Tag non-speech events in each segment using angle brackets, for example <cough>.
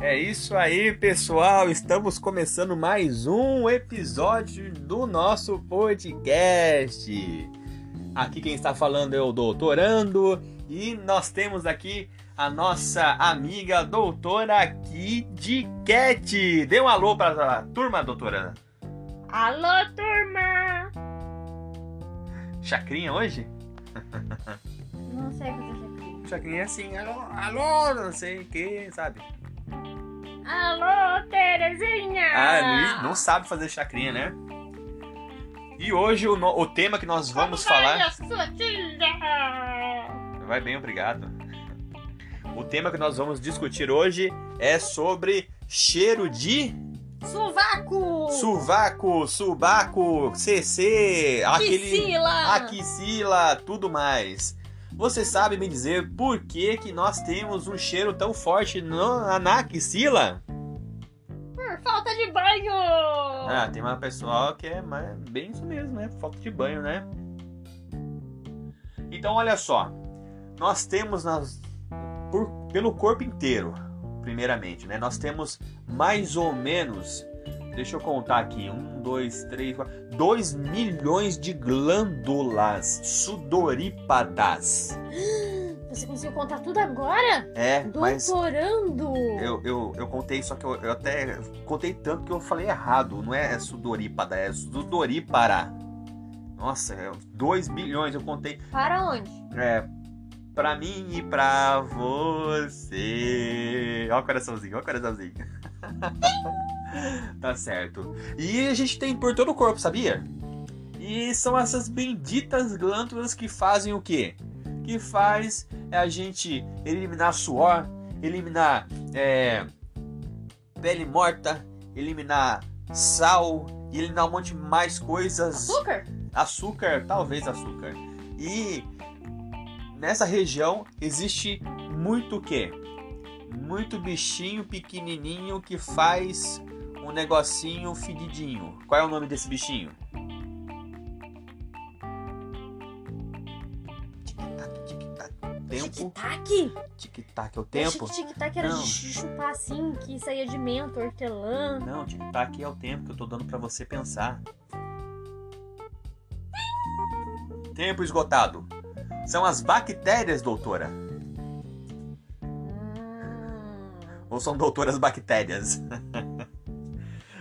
É isso aí, pessoal. Estamos começando mais um episódio do nosso podcast. Aqui quem está falando é o Doutorando e nós temos aqui a nossa amiga doutora Kid Cat. Dê um alô para a turma, doutora. Alô, turma! Chacrinha hoje? Não sei fazer chacrinha. Chacrinha é assim, alô, alô, não sei o que, sabe? Alô, Terezinha! Ah, Luiz não sabe fazer chacrinha, né? E hoje o, no- o tema que nós vamos Como vai falar. a sua? Vai bem, obrigado. O tema que nós vamos discutir hoje é sobre cheiro de Sovaco! sovaco, subaco, CC, aquele Axila! axila, tudo mais. Você sabe me dizer por que, que nós temos um cheiro tão forte no, na axila? Por falta de banho! Ah, tem uma pessoa que é mais- bem isso mesmo, né? Falta de banho, né? Então, olha só. Nós temos nas, por- pelo corpo inteiro, primeiramente, né? Nós temos mais ou menos, deixa eu contar aqui, um, dois, três, quatro, dois milhões de glândulas sudorípadas. <gasps> Você conseguiu contar tudo agora? É, Doutorando! eu, eu, eu contei, só que eu, eu até contei tanto que eu falei errado. Não é sudorípada, é sudorípara. Nossa, é 2 bilhões eu contei. Para onde? É, pra mim e pra você. Ó o coraçãozinho, ó o coraçãozinho. <laughs> <laughs> tá certo. E a gente tem por todo o corpo, sabia? E são essas benditas glândulas que fazem o quê? Que faz a gente eliminar suor, eliminar é, pele morta, eliminar sal, e eliminar um monte de mais coisas Açúcar? açúcar, talvez açúcar. E nessa região existe muito o quê? Muito bichinho pequenininho que faz um negocinho fedidinho. Qual é o nome desse bichinho? Tic-tac, tic-tac. Tempo. Tic-tac? Tic-tac é o Eu tempo? que tic-tac era Não. de chupar assim, que saía de menta, hortelã. Não, tic-tac é o tempo que eu tô dando pra você pensar. Tempo esgotado. São as bactérias, doutora. Hum. Ou são doutoras bactérias? <laughs>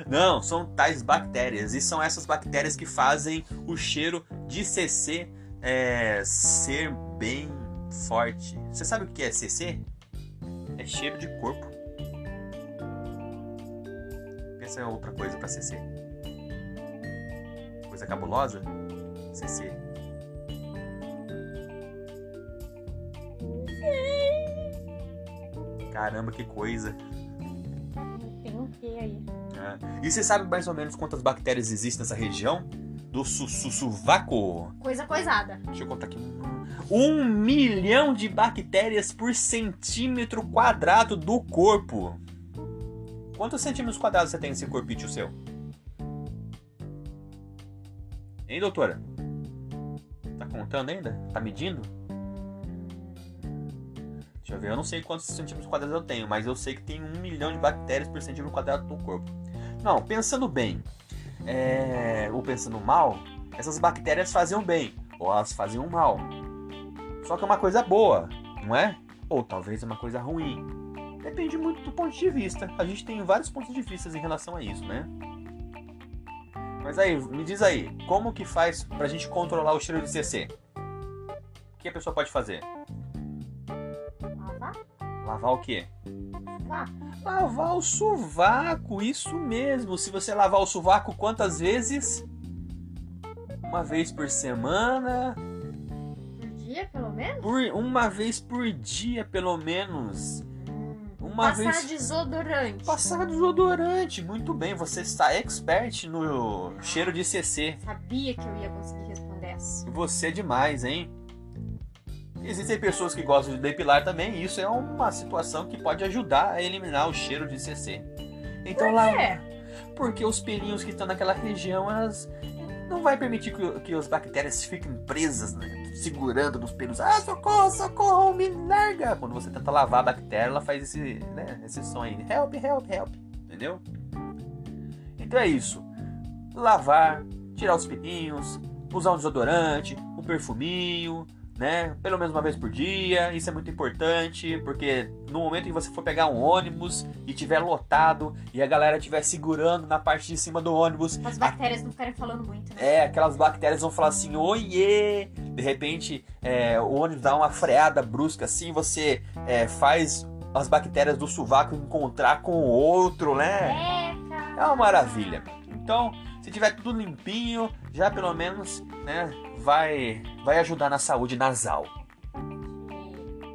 Não, são tais bactérias. E são essas bactérias que fazem o cheiro de CC é, ser bem forte. Você sabe o que é CC? É cheiro de corpo. Pensa em outra coisa pra CC. Coisa cabulosa? CC. Caramba, que coisa. Tem um quê aí? É. E você sabe mais ou menos quantas bactérias existem nessa região? Do su su sovaco? Coisa coisada. Deixa eu contar aqui. Um milhão de bactérias por centímetro quadrado do corpo. Quantos centímetros quadrados você tem nesse corpite seu? Hein, doutora? Tá contando ainda? Tá medindo? Deixa eu ver, eu não sei quantos centímetros quadrados eu tenho, mas eu sei que tem um milhão de bactérias por centímetro quadrado do corpo. Não, pensando bem, é, ou pensando mal, essas bactérias faziam bem, ou elas faziam mal. Só que é uma coisa boa, não é? Ou talvez é uma coisa ruim. Depende muito do ponto de vista. A gente tem vários pontos de vista em relação a isso, né? Mas aí, me diz aí, como que faz pra gente controlar o cheiro de CC? O que a pessoa pode fazer? Lavar? O quê? Lavar. Lavar o sovaco, isso mesmo. Se você lavar o sovaco quantas vezes? Uma vez por semana, Por dia, pelo menos? por uma vez por dia, pelo menos. Hum. Uma Passar vez desodorante. passar desodorante. Muito bem, você está expert no cheiro de CC. Sabia que eu ia conseguir responder essa. Você é demais, hein? Existem pessoas que gostam de depilar também, e isso é uma situação que pode ajudar a eliminar o cheiro de CC. Então lá, quê? porque os pelinhos que estão naquela região, elas não vai permitir que, que as bactérias fiquem presas, né? segurando nos pelos. Ah, socorro, socorro, me larga. Quando você tenta lavar a bactéria, ela faz esse, né, esse som aí. Help, help, help. Entendeu? Então é isso. Lavar, tirar os pininhos, usar um desodorante, um perfuminho, né? Pelo menos uma vez por dia. Isso é muito importante, porque no momento que você for pegar um ônibus e tiver lotado e a galera estiver segurando na parte de cima do ônibus, As bactérias não ficarem falando muito, né? é, aquelas bactérias vão falar assim, oiê! De repente, é, o ônibus dá uma freada brusca assim, você é, faz as bactérias do sovaco encontrar com o outro, né? É. É uma maravilha. Então, se tiver tudo limpinho, já pelo menos, né, vai, vai ajudar na saúde nasal.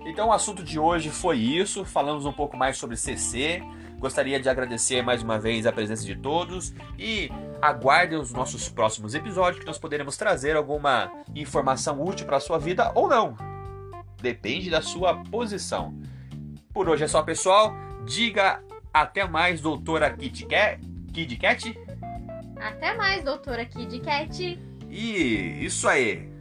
Então, o assunto de hoje foi isso. Falamos um pouco mais sobre CC. Gostaria de agradecer mais uma vez a presença de todos e aguardem os nossos próximos episódios que nós poderemos trazer alguma informação útil para a sua vida ou não. Depende da sua posição. Por hoje é só, pessoal. Diga até mais, doutora Kit Kat. Até mais, doutora Kid. E isso aí.